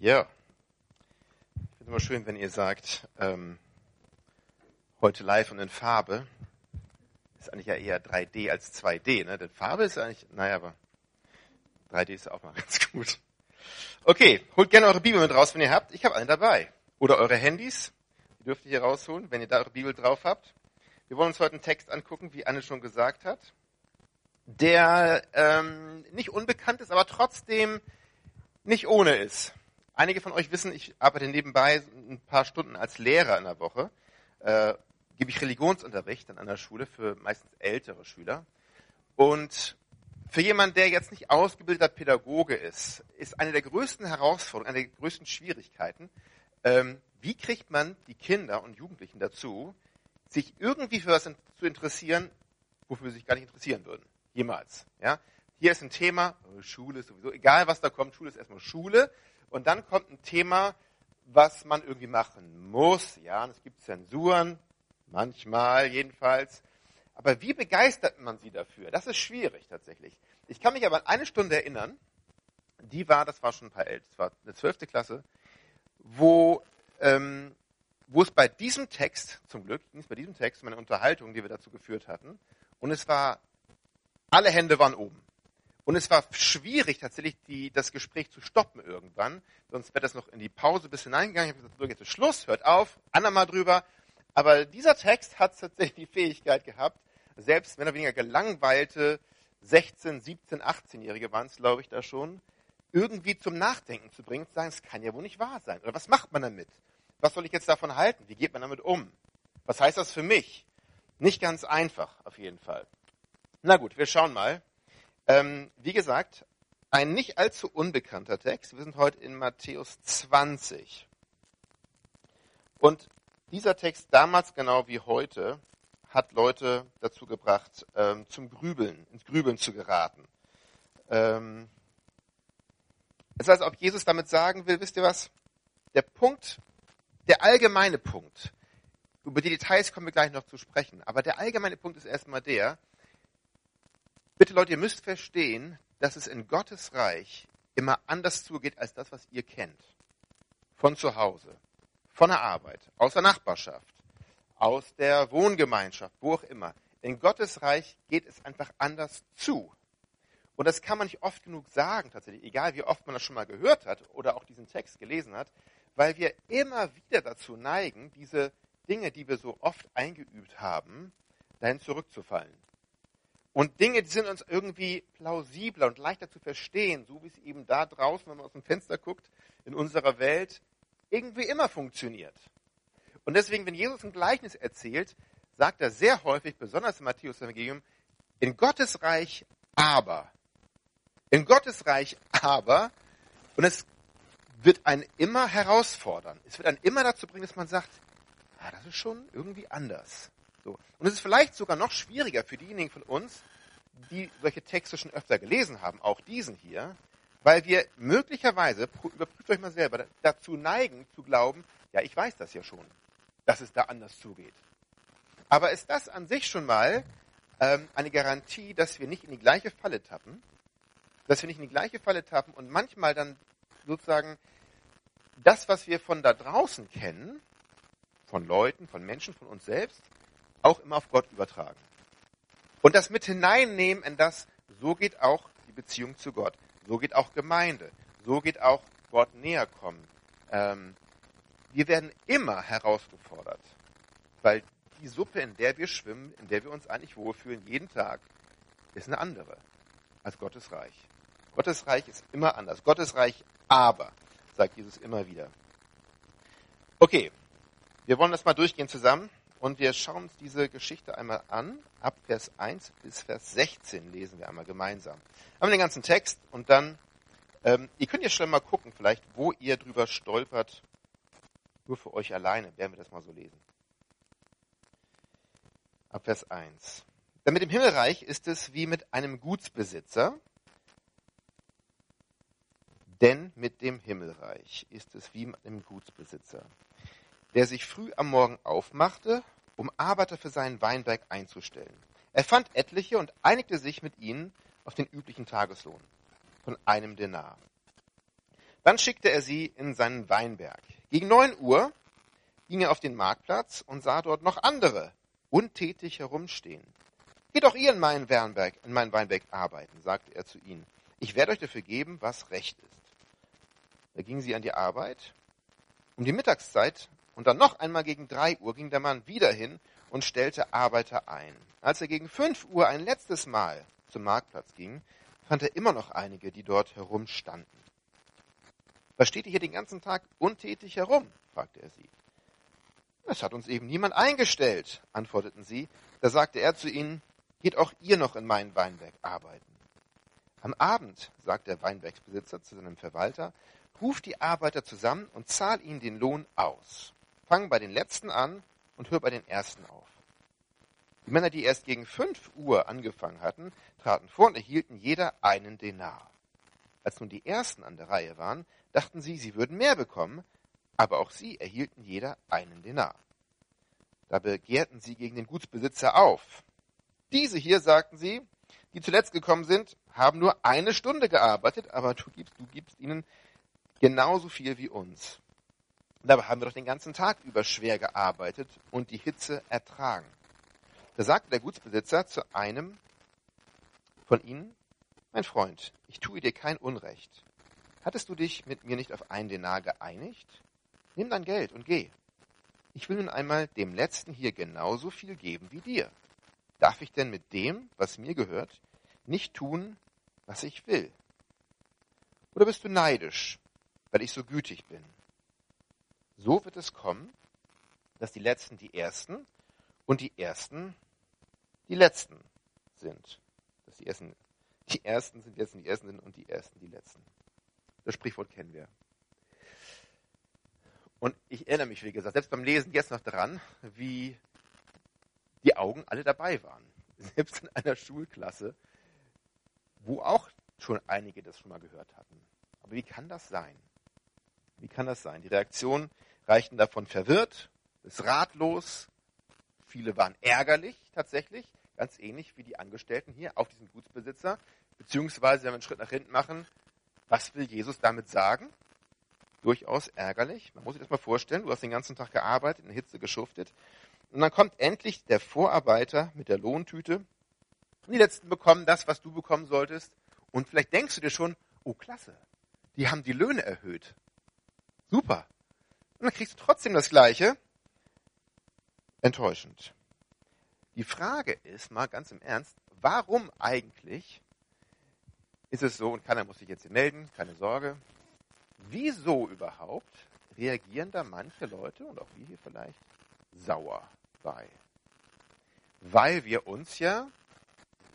Ja. Ich finde immer schön, wenn ihr sagt, ähm, heute live und in Farbe. Ist eigentlich ja eher 3D als 2D, ne? Denn Farbe ist eigentlich, naja, aber 3D ist auch mal ganz gut. Okay, holt gerne eure Bibel mit raus, wenn ihr habt. Ich habe eine dabei. Oder eure Handys. Die dürft ihr hier rausholen, wenn ihr da eure Bibel drauf habt. Wir wollen uns heute einen Text angucken, wie Anne schon gesagt hat, der ähm, nicht unbekannt ist, aber trotzdem nicht ohne ist. Einige von euch wissen, ich arbeite nebenbei ein paar Stunden als Lehrer in der Woche. Äh, gebe ich Religionsunterricht an einer Schule für meistens ältere Schüler. Und für jemanden, der jetzt nicht ausgebildeter Pädagoge ist, ist eine der größten Herausforderungen, eine der größten Schwierigkeiten, ähm, wie kriegt man die Kinder und Jugendlichen dazu, sich irgendwie für was zu interessieren, wofür sie sich gar nicht interessieren würden. Jemals. Ja? Hier ist ein Thema, Schule ist sowieso, egal was da kommt, Schule ist erstmal Schule. Und dann kommt ein Thema, was man irgendwie machen muss. Ja, und es gibt Zensuren, manchmal jedenfalls. Aber wie begeistert man sie dafür? Das ist schwierig tatsächlich. Ich kann mich aber an eine Stunde erinnern, die war, das war schon ein paar älter, das war eine zwölfte Klasse, wo, ähm, wo es bei diesem Text, zum Glück, ging es bei diesem Text um eine Unterhaltung, die wir dazu geführt hatten, und es war, alle Hände waren oben. Und es war schwierig, tatsächlich die, das Gespräch zu stoppen irgendwann. Sonst wäre das noch in die Pause bis hineingegangen. Ich habe gesagt, jetzt ist Schluss, hört auf, andermal drüber. Aber dieser Text hat tatsächlich die Fähigkeit gehabt, selbst wenn er weniger gelangweilte 16, 17, 18-Jährige waren es, glaube ich, da schon, irgendwie zum Nachdenken zu bringen, zu sagen, es kann ja wohl nicht wahr sein. Oder was macht man damit? Was soll ich jetzt davon halten? Wie geht man damit um? Was heißt das für mich? Nicht ganz einfach, auf jeden Fall. Na gut, wir schauen mal. Ähm, wie gesagt, ein nicht allzu unbekannter Text. Wir sind heute in Matthäus 20. Und dieser Text damals genau wie heute hat Leute dazu gebracht, ähm, zum Grübeln, ins Grübeln zu geraten. Ähm, das heißt, ob Jesus damit sagen will, wisst ihr was? Der Punkt, der allgemeine Punkt, über die Details kommen wir gleich noch zu sprechen, aber der allgemeine Punkt ist erstmal der, Bitte Leute, ihr müsst verstehen, dass es in Gottes Reich immer anders zugeht als das, was ihr kennt. Von zu Hause, von der Arbeit, aus der Nachbarschaft, aus der Wohngemeinschaft, wo auch immer. In Gottes Reich geht es einfach anders zu. Und das kann man nicht oft genug sagen, tatsächlich, egal wie oft man das schon mal gehört hat oder auch diesen Text gelesen hat, weil wir immer wieder dazu neigen, diese Dinge, die wir so oft eingeübt haben, dahin zurückzufallen. Und Dinge, die sind uns irgendwie plausibler und leichter zu verstehen, so wie es eben da draußen, wenn man aus dem Fenster guckt, in unserer Welt, irgendwie immer funktioniert. Und deswegen, wenn Jesus ein Gleichnis erzählt, sagt er sehr häufig, besonders im Matthäus-Evangelium, in Gottes Reich aber. In Gottes Reich aber. Und es wird einen immer herausfordern. Es wird einen immer dazu bringen, dass man sagt, ah, das ist schon irgendwie anders. So. Und es ist vielleicht sogar noch schwieriger für diejenigen von uns, die solche Texte schon öfter gelesen haben, auch diesen hier, weil wir möglicherweise, überprüft euch mal selber, dazu neigen zu glauben, ja, ich weiß das ja schon, dass es da anders zugeht. Aber ist das an sich schon mal ähm, eine Garantie, dass wir nicht in die gleiche Falle tappen, dass wir nicht in die gleiche Falle tappen und manchmal dann sozusagen das, was wir von da draußen kennen, von Leuten, von Menschen, von uns selbst, auch immer auf Gott übertragen. Und das mit hineinnehmen in das, so geht auch die Beziehung zu Gott. So geht auch Gemeinde. So geht auch Gott näher kommen. Ähm, wir werden immer herausgefordert, weil die Suppe, in der wir schwimmen, in der wir uns eigentlich wohlfühlen, jeden Tag, ist eine andere als Gottes Reich. Gottes Reich ist immer anders. Gottes Reich aber, sagt Jesus immer wieder. Okay, wir wollen das mal durchgehen zusammen. Und wir schauen uns diese Geschichte einmal an. Ab Vers 1 bis Vers 16 lesen wir einmal gemeinsam. Haben wir den ganzen Text und dann, ähm, ihr könnt ja schnell mal gucken, vielleicht, wo ihr drüber stolpert. Nur für euch alleine werden wir das mal so lesen. Ab Vers 1. Denn mit dem Himmelreich ist es wie mit einem Gutsbesitzer. Denn mit dem Himmelreich ist es wie mit einem Gutsbesitzer der sich früh am Morgen aufmachte, um Arbeiter für seinen Weinberg einzustellen. Er fand etliche und einigte sich mit ihnen auf den üblichen Tageslohn von einem Denar. Dann schickte er sie in seinen Weinberg. Gegen neun Uhr ging er auf den Marktplatz und sah dort noch andere untätig herumstehen. Geht auch ihr in meinen Weinberg, in meinen Weinberg arbeiten, sagte er zu ihnen. Ich werde euch dafür geben, was recht ist. Da gingen sie an die Arbeit. Um die Mittagszeit und dann noch einmal gegen drei Uhr ging der Mann wieder hin und stellte Arbeiter ein. Als er gegen fünf Uhr ein letztes Mal zum Marktplatz ging, fand er immer noch einige, die dort herumstanden. Was steht ihr hier den ganzen Tag untätig herum? fragte er sie. Es hat uns eben niemand eingestellt, antworteten sie. Da sagte er zu ihnen, geht auch ihr noch in meinen Weinberg arbeiten. Am Abend, sagt der Weinbergsbesitzer zu seinem Verwalter, ruf die Arbeiter zusammen und zahl ihnen den Lohn aus. Fang bei den Letzten an und hör bei den Ersten auf. Die Männer, die erst gegen fünf Uhr angefangen hatten, traten vor und erhielten jeder einen Denar. Als nun die Ersten an der Reihe waren, dachten sie, sie würden mehr bekommen, aber auch sie erhielten jeder einen Denar. Da begehrten sie gegen den Gutsbesitzer auf. Diese hier, sagten sie, die zuletzt gekommen sind, haben nur eine Stunde gearbeitet, aber du gibst, du gibst ihnen genauso viel wie uns. Dabei haben wir doch den ganzen Tag über schwer gearbeitet und die Hitze ertragen. Da sagte der Gutsbesitzer zu einem von ihnen, mein Freund, ich tue dir kein Unrecht. Hattest du dich mit mir nicht auf einen Denar geeinigt? Nimm dein Geld und geh. Ich will nun einmal dem Letzten hier genauso viel geben wie dir. Darf ich denn mit dem, was mir gehört, nicht tun, was ich will? Oder bist du neidisch, weil ich so gütig bin? So wird es kommen, dass die Letzten die Ersten und die Ersten die Letzten sind. Dass die Ersten die Ersten sind, jetzt die Ersten sind und die Ersten die Letzten. Das Sprichwort kennen wir. Und ich erinnere mich, wie gesagt, selbst beim Lesen jetzt noch daran, wie die Augen alle dabei waren. Selbst in einer Schulklasse, wo auch schon einige das schon mal gehört hatten. Aber wie kann das sein? Wie kann das sein? Die Reaktionen reichten davon verwirrt bis ratlos. Viele waren ärgerlich tatsächlich, ganz ähnlich wie die Angestellten hier auf diesen Gutsbesitzer. Beziehungsweise, wenn wir einen Schritt nach hinten machen, was will Jesus damit sagen? durchaus ärgerlich. Man muss sich das mal vorstellen, du hast den ganzen Tag gearbeitet, in Hitze geschuftet. Und dann kommt endlich der Vorarbeiter mit der Lohntüte. Und die Letzten bekommen das, was du bekommen solltest. Und vielleicht denkst du dir schon, oh klasse, die haben die Löhne erhöht. Super. Und dann kriegst du trotzdem das Gleiche. Enttäuschend. Die Frage ist mal ganz im Ernst, warum eigentlich ist es so, und keiner muss sich jetzt hier melden, keine Sorge, wieso überhaupt reagieren da manche Leute und auch wir hier vielleicht sauer bei? Weil wir uns ja,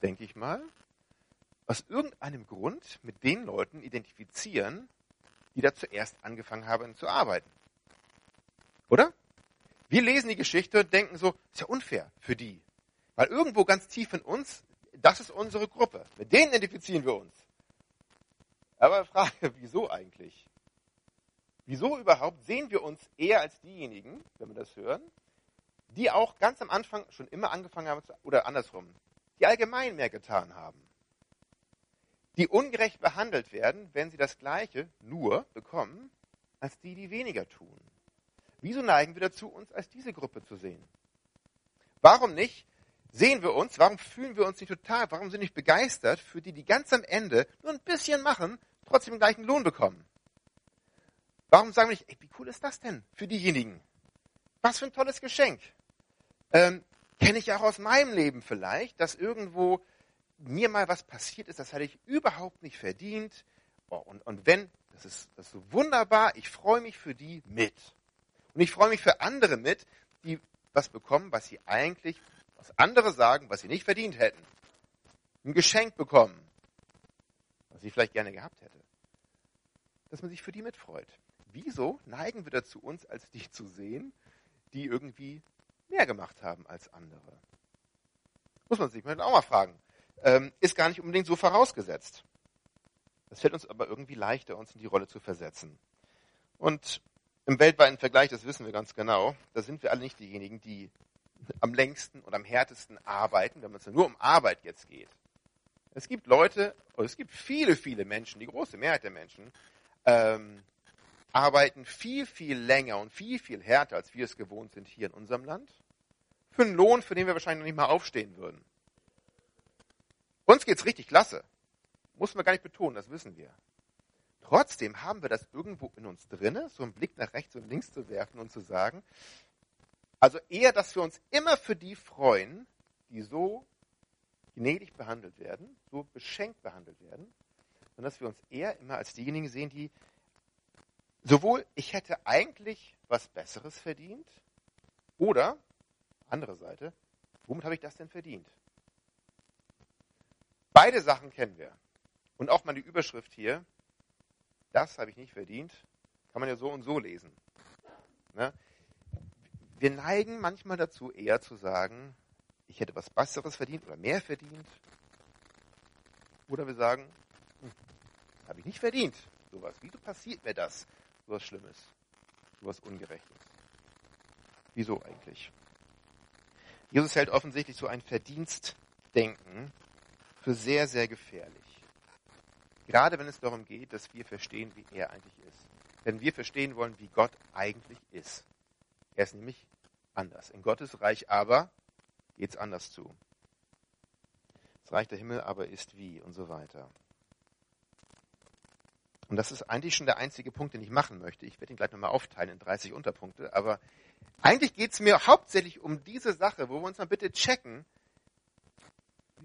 denke ich mal, aus irgendeinem Grund mit den Leuten identifizieren, die da zuerst angefangen haben zu arbeiten. Oder? Wir lesen die Geschichte und denken so, ist ja unfair für die. Weil irgendwo ganz tief in uns, das ist unsere Gruppe. Mit denen identifizieren wir uns. Aber Frage, wieso eigentlich? Wieso überhaupt sehen wir uns eher als diejenigen, wenn wir das hören, die auch ganz am Anfang schon immer angefangen haben, oder andersrum, die allgemein mehr getan haben? Die ungerecht behandelt werden, wenn sie das Gleiche nur bekommen, als die, die weniger tun. Wieso neigen wir dazu, uns als diese Gruppe zu sehen? Warum nicht sehen wir uns, warum fühlen wir uns nicht total, warum sind wir nicht begeistert für die, die ganz am Ende nur ein bisschen machen, trotzdem den gleichen Lohn bekommen? Warum sagen wir nicht, ey, wie cool ist das denn für diejenigen? Was für ein tolles Geschenk. Ähm, Kenne ich ja auch aus meinem Leben vielleicht, dass irgendwo mir mal was passiert ist, das hatte ich überhaupt nicht verdient. Oh, und, und wenn, das ist, das ist so wunderbar, ich freue mich für die mit. Und ich freue mich für andere mit, die was bekommen, was sie eigentlich, was andere sagen, was sie nicht verdient hätten. Ein Geschenk bekommen, was ich vielleicht gerne gehabt hätte. Dass man sich für die mitfreut wieso neigen wir dazu, uns als die zu sehen, die irgendwie mehr gemacht haben als andere? Muss man sich auch mal fragen. Ähm, ist gar nicht unbedingt so vorausgesetzt. Es fällt uns aber irgendwie leichter, uns in die Rolle zu versetzen. Und im weltweiten Vergleich, das wissen wir ganz genau, da sind wir alle nicht diejenigen, die am längsten und am härtesten arbeiten, wenn es nur um Arbeit jetzt geht. Es gibt Leute, es gibt viele, viele Menschen, die große Mehrheit der Menschen, ähm, arbeiten viel, viel länger und viel, viel härter, als wir es gewohnt sind hier in unserem Land, für einen Lohn, für den wir wahrscheinlich noch nicht mal aufstehen würden. Uns geht's richtig klasse. Muss man gar nicht betonen, das wissen wir. Trotzdem haben wir das irgendwo in uns drinne, so einen Blick nach rechts und links zu werfen und zu sagen, also eher, dass wir uns immer für die freuen, die so gnädig behandelt werden, so beschenkt behandelt werden, sondern dass wir uns eher immer als diejenigen sehen, die sowohl ich hätte eigentlich was Besseres verdient oder, andere Seite, womit habe ich das denn verdient? Beide Sachen kennen wir. Und auch mal die Überschrift hier, das habe ich nicht verdient, kann man ja so und so lesen. Ne? Wir neigen manchmal dazu, eher zu sagen, ich hätte was Besseres verdient oder mehr verdient. Oder wir sagen, hm, habe ich nicht verdient. Sowas. Wieso passiert mir das? Sowas Schlimmes. Sowas Ungerechtes. Wieso eigentlich? Jesus hält offensichtlich so ein Verdienstdenken für sehr, sehr gefährlich. Gerade wenn es darum geht, dass wir verstehen, wie er eigentlich ist. Wenn wir verstehen wollen, wie Gott eigentlich ist. Er ist nämlich anders. In Gottes Reich aber geht es anders zu. Das Reich der Himmel aber ist wie und so weiter. Und das ist eigentlich schon der einzige Punkt, den ich machen möchte. Ich werde ihn gleich nochmal aufteilen in 30 Unterpunkte. Aber eigentlich geht es mir hauptsächlich um diese Sache, wo wir uns mal bitte checken,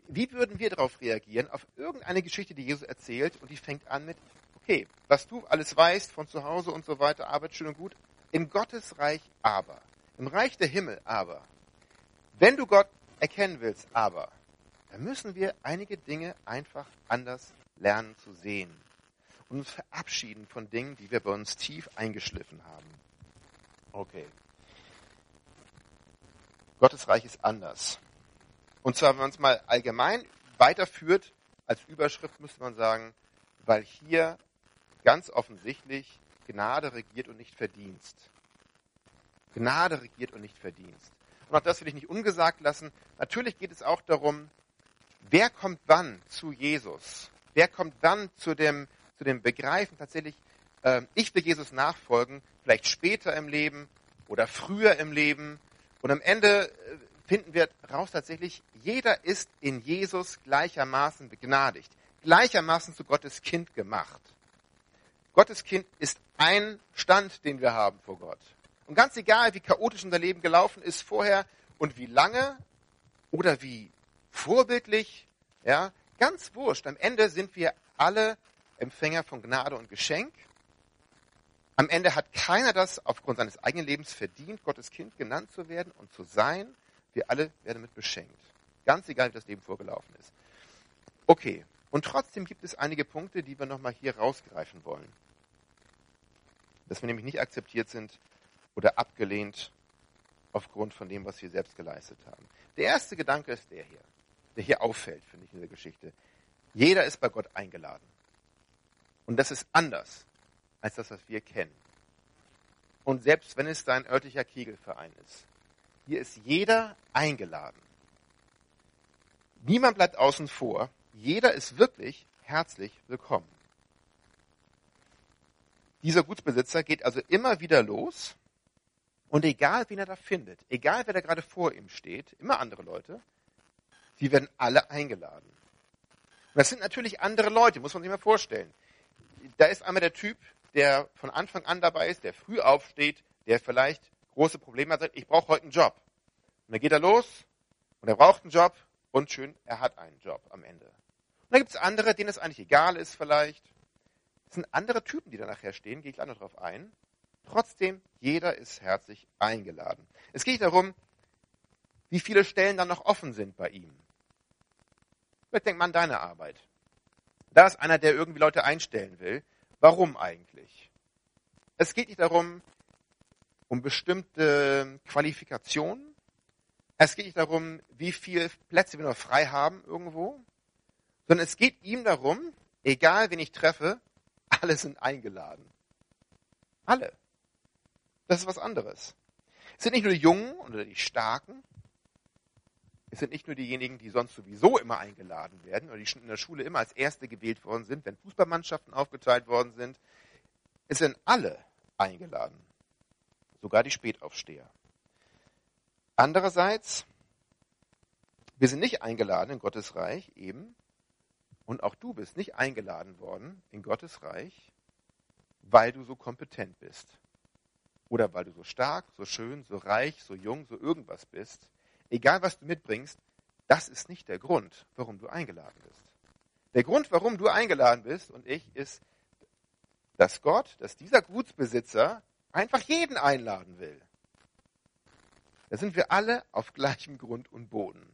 wie würden wir darauf reagieren, auf irgendeine Geschichte, die Jesus erzählt und die fängt an mit, okay, was du alles weißt von zu Hause und so weiter, Arbeit schön und gut, im Gottesreich aber, im Reich der Himmel aber, wenn du Gott erkennen willst aber, dann müssen wir einige Dinge einfach anders lernen zu sehen und uns verabschieden von Dingen, die wir bei uns tief eingeschliffen haben. Okay. Gottes Reich ist anders. Und zwar, wenn man es mal allgemein weiterführt, als Überschrift müsste man sagen, weil hier ganz offensichtlich Gnade regiert und nicht Verdienst. Gnade regiert und nicht Verdienst. Und auch das will ich nicht ungesagt lassen. Natürlich geht es auch darum, wer kommt wann zu Jesus? Wer kommt wann zu dem, zu dem Begreifen tatsächlich, äh, ich will Jesus nachfolgen, vielleicht später im Leben oder früher im Leben. Und am Ende äh, finden wir raus tatsächlich, jeder ist in Jesus gleichermaßen begnadigt, gleichermaßen zu Gottes Kind gemacht. Gottes Kind ist ein Stand, den wir haben vor Gott. Und ganz egal, wie chaotisch unser Leben gelaufen ist vorher und wie lange oder wie vorbildlich, ja, ganz wurscht. Am Ende sind wir alle Empfänger von Gnade und Geschenk. Am Ende hat keiner das aufgrund seines eigenen Lebens verdient, Gottes Kind genannt zu werden und zu sein. Wir alle werden damit beschenkt. Ganz egal, wie das Leben vorgelaufen ist. Okay. Und trotzdem gibt es einige Punkte, die wir nochmal hier rausgreifen wollen. Dass wir nämlich nicht akzeptiert sind oder abgelehnt aufgrund von dem, was wir selbst geleistet haben. Der erste Gedanke ist der hier, der hier auffällt, finde ich, in der Geschichte. Jeder ist bei Gott eingeladen. Und das ist anders als das, was wir kennen. Und selbst wenn es dein örtlicher Kegelverein ist, hier ist jeder eingeladen. Niemand bleibt außen vor. Jeder ist wirklich herzlich willkommen. Dieser Gutsbesitzer geht also immer wieder los und egal, wen er da findet, egal, wer da gerade vor ihm steht, immer andere Leute, sie werden alle eingeladen. Und das sind natürlich andere Leute, muss man sich mal vorstellen. Da ist einmal der Typ, der von Anfang an dabei ist, der früh aufsteht, der vielleicht große Probleme hat, sagt, ich brauche heute einen Job. Und dann geht er los und er braucht einen Job und schön, er hat einen Job am Ende. Und dann gibt es andere, denen es eigentlich egal ist vielleicht. Das sind andere Typen, die da nachher stehen, gehe ich gleich noch drauf ein. Trotzdem, jeder ist herzlich eingeladen. Es geht darum, wie viele Stellen dann noch offen sind bei ihm. Vielleicht denkt man an deine Arbeit. Da ist einer, der irgendwie Leute einstellen will. Warum eigentlich? Es geht nicht darum, um bestimmte Qualifikationen. Es geht nicht darum, wie viele Plätze wir noch frei haben irgendwo, sondern es geht ihm darum, egal wen ich treffe, alle sind eingeladen. Alle. Das ist was anderes. Es sind nicht nur die Jungen oder die Starken, es sind nicht nur diejenigen, die sonst sowieso immer eingeladen werden oder die schon in der Schule immer als Erste gewählt worden sind, wenn Fußballmannschaften aufgeteilt worden sind. Es sind alle eingeladen. Sogar die Spätaufsteher. Andererseits, wir sind nicht eingeladen in Gottes Reich eben. Und auch du bist nicht eingeladen worden in Gottes Reich, weil du so kompetent bist. Oder weil du so stark, so schön, so reich, so jung, so irgendwas bist. Egal was du mitbringst, das ist nicht der Grund, warum du eingeladen bist. Der Grund, warum du eingeladen bist und ich, ist, dass Gott, dass dieser Gutsbesitzer einfach jeden einladen will. Da sind wir alle auf gleichem Grund und Boden.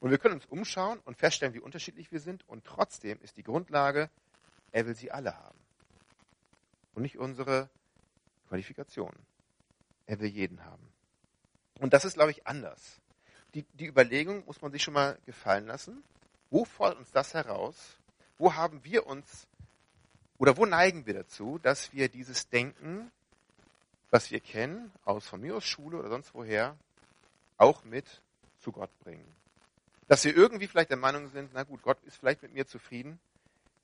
Und wir können uns umschauen und feststellen, wie unterschiedlich wir sind. Und trotzdem ist die Grundlage, er will sie alle haben. Und nicht unsere Qualifikationen. Er will jeden haben. Und das ist, glaube ich, anders. Die, die Überlegung muss man sich schon mal gefallen lassen. Wo fordert uns das heraus? Wo haben wir uns oder wo neigen wir dazu, dass wir dieses Denken, was wir kennen, aus von mir aus Schule oder sonst woher, auch mit zu Gott bringen? Dass wir irgendwie vielleicht der Meinung sind, na gut, Gott ist vielleicht mit mir zufrieden,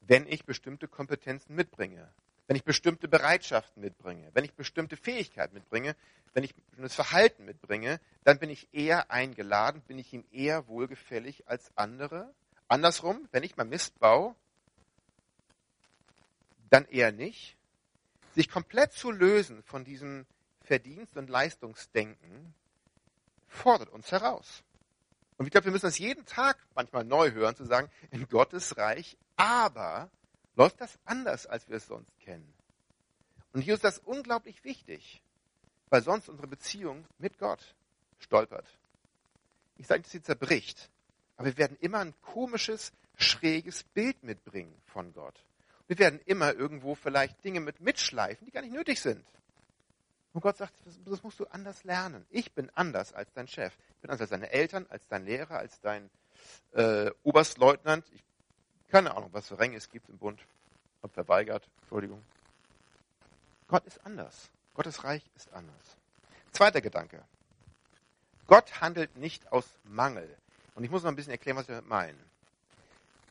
wenn ich bestimmte Kompetenzen mitbringe wenn ich bestimmte Bereitschaften mitbringe, wenn ich bestimmte Fähigkeiten mitbringe, wenn ich bestimmtes Verhalten mitbringe, dann bin ich eher eingeladen, bin ich ihm eher wohlgefällig als andere. Andersrum, wenn ich mal Mist baue, dann eher nicht. Sich komplett zu lösen von diesem Verdienst- und Leistungsdenken fordert uns heraus. Und ich glaube, wir müssen das jeden Tag manchmal neu hören, zu sagen, in Gottes Reich, aber läuft das anders, als wir es sonst kennen. Und hier ist das unglaublich wichtig, weil sonst unsere Beziehung mit Gott stolpert. Ich sage nicht, dass sie zerbricht, aber wir werden immer ein komisches, schräges Bild mitbringen von Gott. Wir werden immer irgendwo vielleicht Dinge mit mitschleifen, die gar nicht nötig sind. Und Gott sagt, das musst du anders lernen. Ich bin anders als dein Chef. Ich bin anders als deine Eltern, als dein Lehrer, als dein äh, Oberstleutnant. Ich keine Ahnung, was für Ränge es gibt im Bund. Und verweigert, Entschuldigung. Gott ist anders. Gottes Reich ist anders. Zweiter Gedanke. Gott handelt nicht aus Mangel. Und ich muss noch ein bisschen erklären, was wir damit meinen.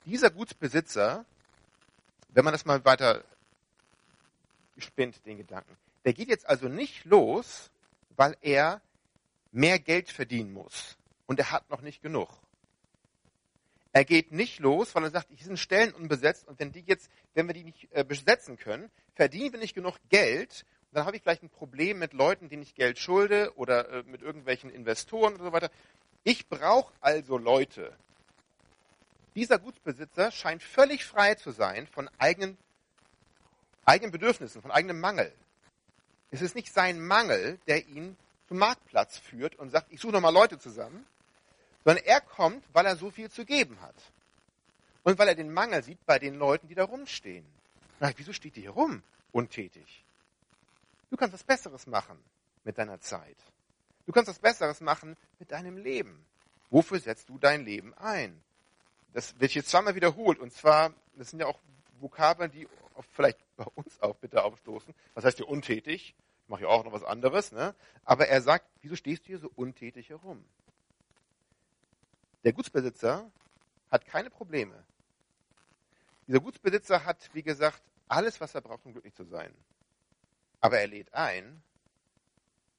Dieser Gutsbesitzer, wenn man das mal weiter spinnt, den Gedanken, der geht jetzt also nicht los, weil er mehr Geld verdienen muss. Und er hat noch nicht genug. Er geht nicht los, weil er sagt, hier sind Stellen unbesetzt und wenn die jetzt, wenn wir die nicht äh, besetzen können, verdienen wir nicht genug Geld, dann habe ich vielleicht ein Problem mit Leuten, denen ich Geld schulde oder äh, mit irgendwelchen Investoren und so weiter. Ich brauche also Leute. Dieser Gutsbesitzer scheint völlig frei zu sein von eigenen, eigenen Bedürfnissen, von eigenem Mangel. Es ist nicht sein Mangel, der ihn zum Marktplatz führt und sagt, ich suche nochmal Leute zusammen, sondern er kommt, weil er so viel zu geben hat. Und weil er den Mangel sieht bei den Leuten, die da rumstehen. Na, wieso steht die hier rum, untätig? Du kannst was Besseres machen mit deiner Zeit. Du kannst was Besseres machen mit deinem Leben. Wofür setzt du dein Leben ein? Das wird jetzt zweimal wiederholt. Und zwar, das sind ja auch Vokabeln, die vielleicht bei uns auch bitte aufstoßen. Was heißt hier untätig? Ich mache ja auch noch was anderes. Ne? Aber er sagt, wieso stehst du hier so untätig herum? Der Gutsbesitzer hat keine Probleme. Dieser Gutsbesitzer hat, wie gesagt, alles, was er braucht, um glücklich zu sein. Aber er lädt ein,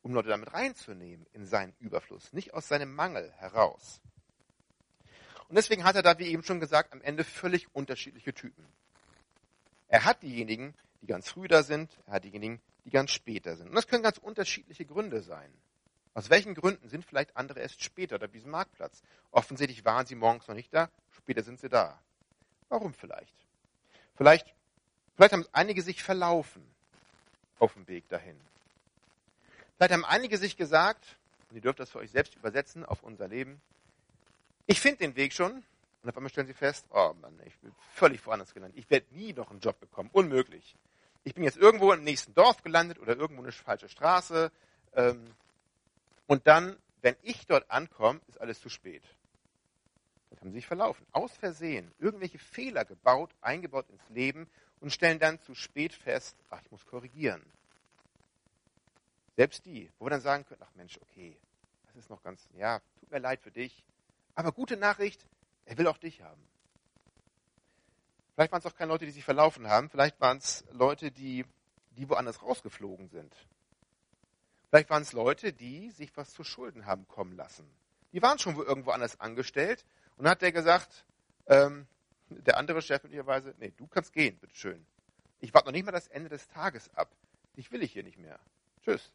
um Leute damit reinzunehmen in seinen Überfluss, nicht aus seinem Mangel heraus. Und deswegen hat er da, wie eben schon gesagt, am Ende völlig unterschiedliche Typen. Er hat diejenigen, die ganz früh da sind, er hat diejenigen, die ganz später sind. Und das können ganz unterschiedliche Gründe sein. Aus welchen Gründen sind vielleicht andere erst später auf diesem Marktplatz? Offensichtlich waren sie morgens noch nicht da, später sind sie da. Warum vielleicht? Vielleicht, vielleicht haben einige sich verlaufen auf dem Weg dahin. Vielleicht haben einige sich gesagt, und ihr dürft das für euch selbst übersetzen auf unser Leben, ich finde den Weg schon, und auf einmal stellen sie fest, oh Mann, ich bin völlig woanders gelandet. Ich werde nie noch einen Job bekommen. Unmöglich. Ich bin jetzt irgendwo im nächsten Dorf gelandet oder irgendwo eine falsche Straße. Ähm, und dann, wenn ich dort ankomme, ist alles zu spät. Dann haben sie sich verlaufen. Aus Versehen irgendwelche Fehler gebaut, eingebaut ins Leben und stellen dann zu spät fest, ach, ich muss korrigieren. Selbst die, wo wir dann sagen können, ach Mensch, okay, das ist noch ganz, ja, tut mir leid für dich. Aber gute Nachricht, er will auch dich haben. Vielleicht waren es auch keine Leute, die sich verlaufen haben. Vielleicht waren es Leute, die die woanders rausgeflogen sind. Vielleicht waren es Leute, die sich was zu Schulden haben kommen lassen. Die waren schon irgendwo anders angestellt und dann hat der gesagt, ähm, der andere Chef möglicherweise, nee, du kannst gehen, bitteschön. Ich warte noch nicht mal das Ende des Tages ab. Dich will ich hier nicht mehr. Tschüss.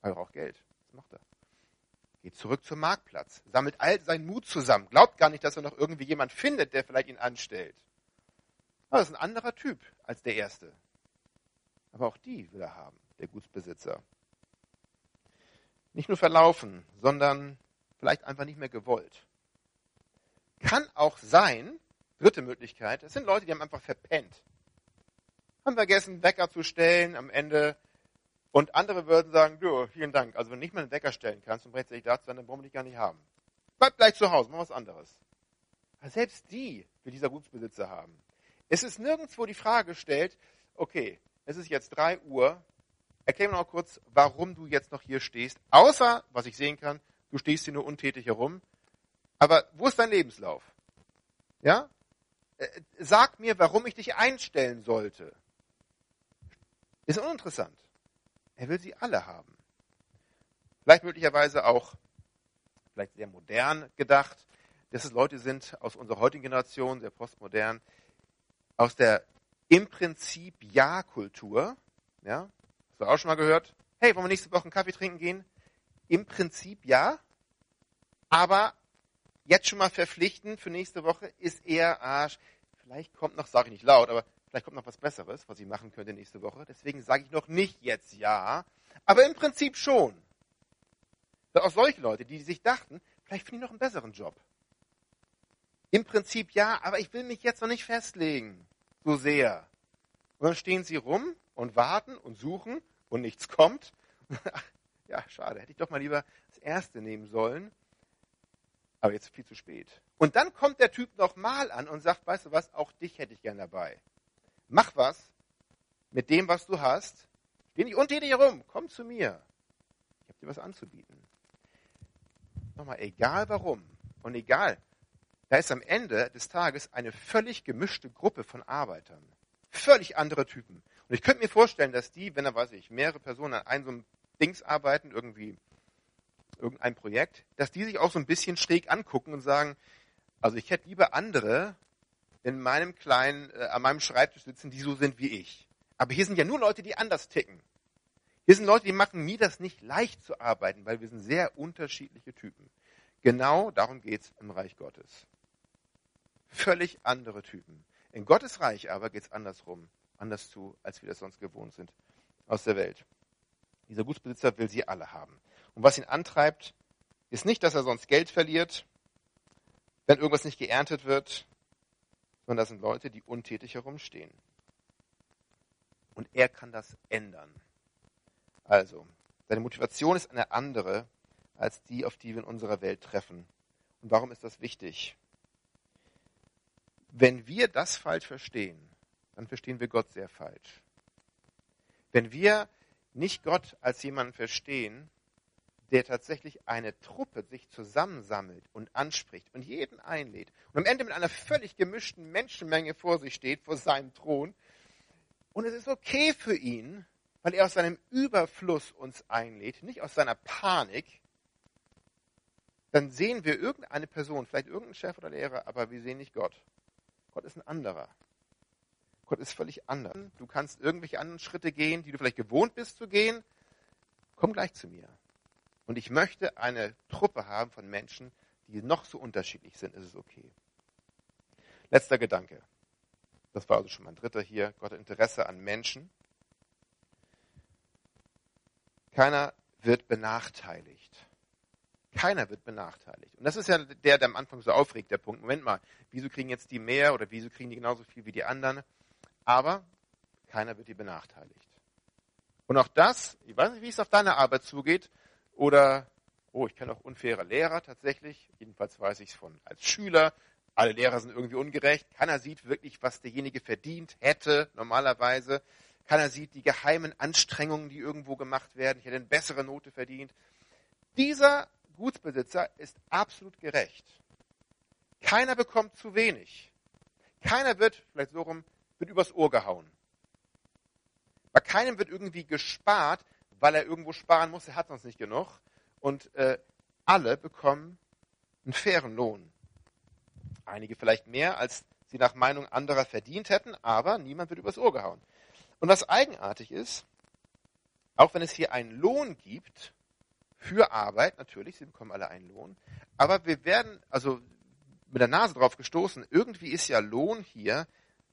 Aber er braucht Geld. Was macht er? Geht zurück zum Marktplatz, sammelt all seinen Mut zusammen, glaubt gar nicht, dass er noch irgendwie jemand findet, der vielleicht ihn anstellt. Aber das ist ein anderer Typ als der erste. Aber auch die will er haben, der Gutsbesitzer. Nicht nur verlaufen, sondern vielleicht einfach nicht mehr gewollt. Kann auch sein, dritte Möglichkeit, es sind Leute, die haben einfach verpennt. Haben vergessen, Wecker zu stellen am Ende. Und andere würden sagen, du, vielen Dank. Also wenn du nicht mal einen Wecker stellen kannst und rechtzeitig da zu sein, dann brauchen wir dich gar nicht haben. Bleib gleich zu Hause, mach was anderes. Aber selbst die will dieser Gutsbesitzer haben. Es ist nirgendwo die Frage gestellt, okay, es ist jetzt drei Uhr, erklär mir noch kurz, warum du jetzt noch hier stehst. Außer, was ich sehen kann, du stehst hier nur untätig herum. Aber wo ist dein Lebenslauf? Ja? Äh, sag mir, warum ich dich einstellen sollte. Ist uninteressant. Er will sie alle haben. Vielleicht möglicherweise auch, vielleicht sehr modern gedacht, dass es Leute sind aus unserer heutigen Generation, sehr postmodern, aus der im Prinzip Ja-Kultur. Ja? Hast du auch schon mal gehört? Hey, wollen wir nächste Woche einen Kaffee trinken gehen? Im Prinzip ja, aber jetzt schon mal verpflichten für nächste Woche ist eher Arsch. Vielleicht kommt noch, sage ich nicht laut, aber vielleicht kommt noch was Besseres, was ich machen könnte nächste Woche. Deswegen sage ich noch nicht jetzt ja, aber im Prinzip schon. Auch solche Leute, die sich dachten, vielleicht finde ich noch einen besseren Job. Im Prinzip ja, aber ich will mich jetzt noch nicht festlegen so sehr. Und dann stehen sie rum und warten und suchen und nichts kommt. ja, schade, hätte ich doch mal lieber das erste nehmen sollen. Aber jetzt viel zu spät. Und dann kommt der Typ nochmal an und sagt, weißt du was, auch dich hätte ich gern dabei. Mach was mit dem, was du hast. Geh nicht untätig herum, komm zu mir. Ich habe dir was anzubieten. Nochmal, egal warum und egal, da ist am Ende des Tages eine völlig gemischte Gruppe von Arbeitern. Völlig andere Typen. Und ich könnte mir vorstellen, dass die, wenn da weiß ich, mehrere Personen an einem so einem Dings arbeiten, irgendwie irgendein Projekt, dass die sich auch so ein bisschen schräg angucken und sagen, also ich hätte lieber andere in meinem kleinen, äh, an meinem Schreibtisch sitzen, die so sind wie ich. Aber hier sind ja nur Leute, die anders ticken. Hier sind Leute, die machen mir das nicht leicht zu arbeiten, weil wir sind sehr unterschiedliche Typen. Genau darum geht es im Reich Gottes. Völlig andere Typen. In Gottes Reich aber geht es andersrum, anders zu, als wir das sonst gewohnt sind aus der Welt. Dieser Gutsbesitzer will sie alle haben. Und was ihn antreibt, ist nicht, dass er sonst Geld verliert, wenn irgendwas nicht geerntet wird, sondern das sind Leute, die untätig herumstehen. Und er kann das ändern. Also, seine Motivation ist eine andere als die, auf die wir in unserer Welt treffen. Und warum ist das wichtig? Wenn wir das falsch verstehen, dann verstehen wir Gott sehr falsch. Wenn wir nicht Gott als jemanden verstehen, der tatsächlich eine Truppe sich zusammensammelt und anspricht und jeden einlädt und am Ende mit einer völlig gemischten Menschenmenge vor sich steht, vor seinem Thron. Und es ist okay für ihn, weil er aus seinem Überfluss uns einlädt, nicht aus seiner Panik, dann sehen wir irgendeine Person, vielleicht irgendeinen Chef oder Lehrer, aber wir sehen nicht Gott. Gott ist ein anderer. Gott ist völlig anders. Du kannst irgendwelche anderen Schritte gehen, die du vielleicht gewohnt bist zu gehen. Komm gleich zu mir. Und ich möchte eine Truppe haben von Menschen, die noch so unterschiedlich sind. Es ist okay. Letzter Gedanke. Das war also schon mein dritter hier. Gott hat Interesse an Menschen. Keiner wird benachteiligt. Keiner wird benachteiligt. Und das ist ja der, der am Anfang so aufregt, der Punkt. Moment mal, wieso kriegen jetzt die mehr oder wieso kriegen die genauso viel wie die anderen? Aber keiner wird die benachteiligt. Und auch das, ich weiß nicht, wie es auf deine Arbeit zugeht, oder, oh, ich kenne auch unfaire Lehrer tatsächlich, jedenfalls weiß ich es von als Schüler, alle Lehrer sind irgendwie ungerecht, keiner sieht wirklich, was derjenige verdient hätte, normalerweise. Keiner sieht die geheimen Anstrengungen, die irgendwo gemacht werden. Ich hätte eine bessere Note verdient. Dieser Gutsbesitzer ist absolut gerecht. Keiner bekommt zu wenig. Keiner wird, vielleicht so rum, wird übers Ohr gehauen. Bei keinem wird irgendwie gespart, weil er irgendwo sparen muss, er hat sonst nicht genug. Und äh, alle bekommen einen fairen Lohn. Einige vielleicht mehr, als sie nach Meinung anderer verdient hätten, aber niemand wird übers Ohr gehauen. Und was eigenartig ist, auch wenn es hier einen Lohn gibt für Arbeit, natürlich, sie bekommen alle einen Lohn, aber wir werden also mit der Nase drauf gestoßen, irgendwie ist ja Lohn hier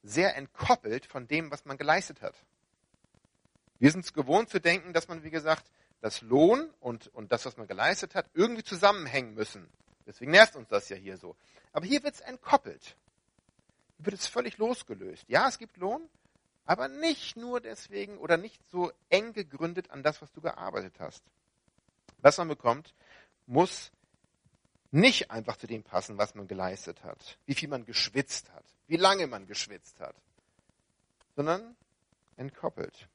sehr entkoppelt von dem, was man geleistet hat. Wir sind es gewohnt zu denken, dass man, wie gesagt, das Lohn und, und das, was man geleistet hat, irgendwie zusammenhängen müssen. Deswegen nervt uns das ja hier so. Aber hier wird es entkoppelt. Hier wird es völlig losgelöst. Ja, es gibt Lohn, aber nicht nur deswegen oder nicht so eng gegründet an das, was du gearbeitet hast. Was man bekommt, muss nicht einfach zu dem passen, was man geleistet hat, wie viel man geschwitzt hat, wie lange man geschwitzt hat, sondern entkoppelt.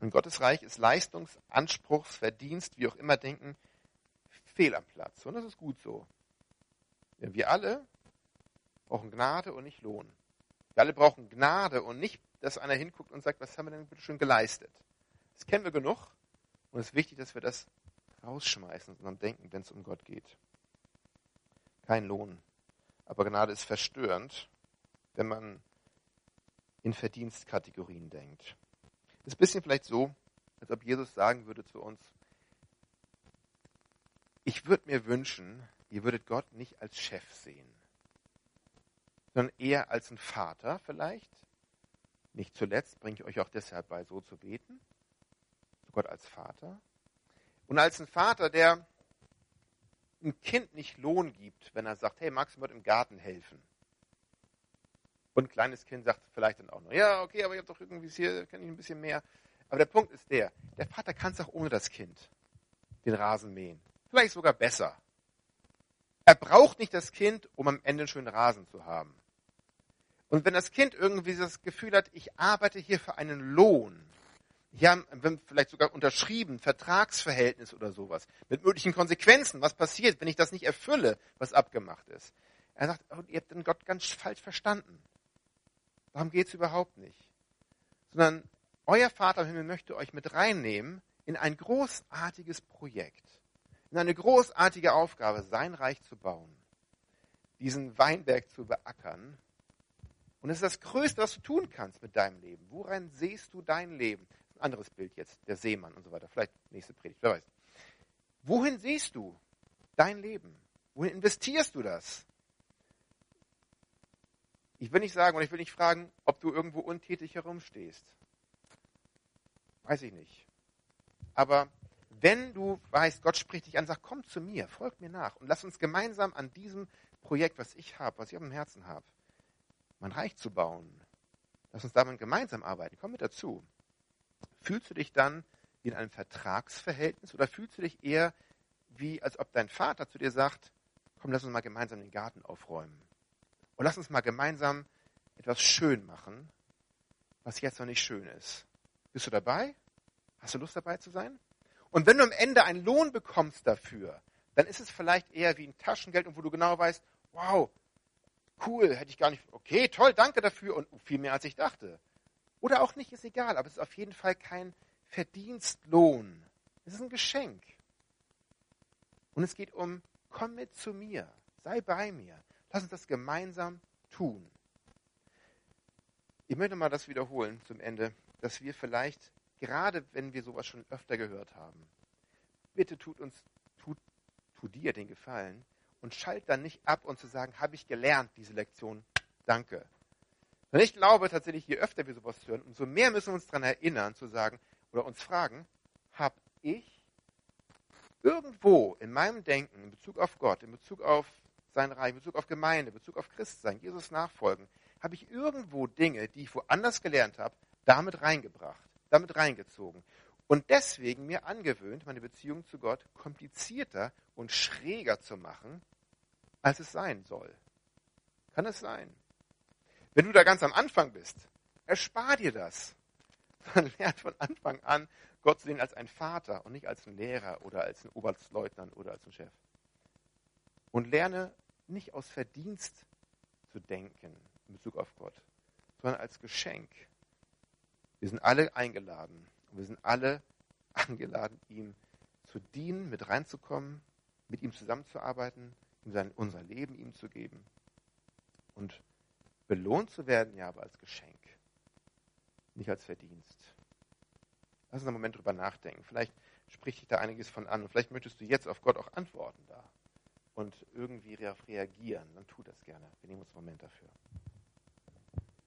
In Gottes Reich ist Leistungsanspruchs, Verdienst, wie auch immer denken, fehl am Platz. Und das ist gut so. Denn wir alle brauchen Gnade und nicht Lohn. Wir alle brauchen Gnade und nicht, dass einer hinguckt und sagt, was haben wir denn bitte schon geleistet? Das kennen wir genug. Und es ist wichtig, dass wir das rausschmeißen und dann denken, wenn es um Gott geht. Kein Lohn. Aber Gnade ist verstörend, wenn man in Verdienstkategorien denkt. Das ist ein bisschen vielleicht so, als ob Jesus sagen würde zu uns, ich würde mir wünschen, ihr würdet Gott nicht als Chef sehen, sondern eher als ein Vater vielleicht. Nicht zuletzt bringe ich euch auch deshalb bei, so zu beten. Gott als Vater. Und als ein Vater, der ein Kind nicht Lohn gibt, wenn er sagt, hey, magst du mir im Garten helfen? Und ein kleines Kind sagt vielleicht dann auch noch, ja, okay, aber ich habe doch irgendwie hier, kann ich ein bisschen mehr. Aber der Punkt ist der, der Vater kann es auch ohne das Kind den Rasen mähen. Vielleicht sogar besser. Er braucht nicht das Kind, um am Ende einen schönen Rasen zu haben. Und wenn das Kind irgendwie das Gefühl hat, ich arbeite hier für einen Lohn, hier haben vielleicht sogar unterschrieben, Vertragsverhältnis oder sowas, mit möglichen Konsequenzen, was passiert, wenn ich das nicht erfülle, was abgemacht ist. Er sagt, oh, ihr habt den Gott ganz falsch verstanden. Darum geht es überhaupt nicht. Sondern euer Vater im Himmel möchte euch mit reinnehmen in ein großartiges Projekt, in eine großartige Aufgabe, sein Reich zu bauen, diesen Weinberg zu beackern. Und es ist das Größte, was du tun kannst mit deinem Leben. Woran siehst du dein Leben? Ein anderes Bild jetzt, der Seemann und so weiter. Vielleicht nächste Predigt, wer weiß. Wohin siehst du dein Leben? Wohin investierst du das? Ich will nicht sagen und ich will nicht fragen, ob du irgendwo untätig herumstehst. Weiß ich nicht. Aber wenn du weißt, Gott spricht dich an, sag, komm zu mir, folg mir nach und lass uns gemeinsam an diesem Projekt, was ich habe, was ich auf dem Herzen habe, mein Reich zu bauen. Lass uns damit gemeinsam arbeiten. Komm mit dazu. Fühlst du dich dann in einem Vertragsverhältnis oder fühlst du dich eher wie, als ob dein Vater zu dir sagt, komm, lass uns mal gemeinsam den Garten aufräumen. Und lass uns mal gemeinsam etwas schön machen, was jetzt noch nicht schön ist. Bist du dabei? Hast du Lust dabei zu sein? Und wenn du am Ende einen Lohn bekommst dafür, dann ist es vielleicht eher wie ein Taschengeld wo du genau weißt, wow, cool, hätte ich gar nicht, okay, toll, danke dafür und viel mehr als ich dachte. Oder auch nicht, ist egal, aber es ist auf jeden Fall kein Verdienstlohn. Es ist ein Geschenk. Und es geht um, komm mit zu mir, sei bei mir. Lass uns das gemeinsam tun. Ich möchte mal das wiederholen zum Ende, dass wir vielleicht, gerade wenn wir sowas schon öfter gehört haben, bitte tut uns, tut, tut dir den Gefallen und schalt dann nicht ab und zu sagen, habe ich gelernt, diese Lektion, danke. Und ich glaube tatsächlich, je öfter wir sowas hören, umso mehr müssen wir uns daran erinnern, zu sagen oder uns fragen, habe ich irgendwo in meinem Denken in Bezug auf Gott, in Bezug auf sein Reich, in Bezug auf Gemeinde, in Bezug auf Christsein, Jesus nachfolgen, habe ich irgendwo Dinge, die ich woanders gelernt habe, damit reingebracht, damit reingezogen. Und deswegen mir angewöhnt, meine Beziehung zu Gott komplizierter und schräger zu machen, als es sein soll. Kann es sein? Wenn du da ganz am Anfang bist, erspar dir das. Man lernt von Anfang an, Gott zu sehen als ein Vater und nicht als ein Lehrer oder als ein Oberstleutnant oder als ein Chef. Und lerne nicht aus Verdienst zu denken in Bezug auf Gott, sondern als Geschenk. Wir sind alle eingeladen. Und wir sind alle eingeladen, ihm zu dienen, mit reinzukommen, mit ihm zusammenzuarbeiten, ihm sein, unser Leben ihm zu geben. Und belohnt zu werden, ja, aber als Geschenk, nicht als Verdienst. Lass uns einen Moment drüber nachdenken. Vielleicht spricht dich da einiges von an. Und vielleicht möchtest du jetzt auf Gott auch antworten da und irgendwie reagieren. Dann tu das gerne. Wir nehmen uns einen Moment dafür.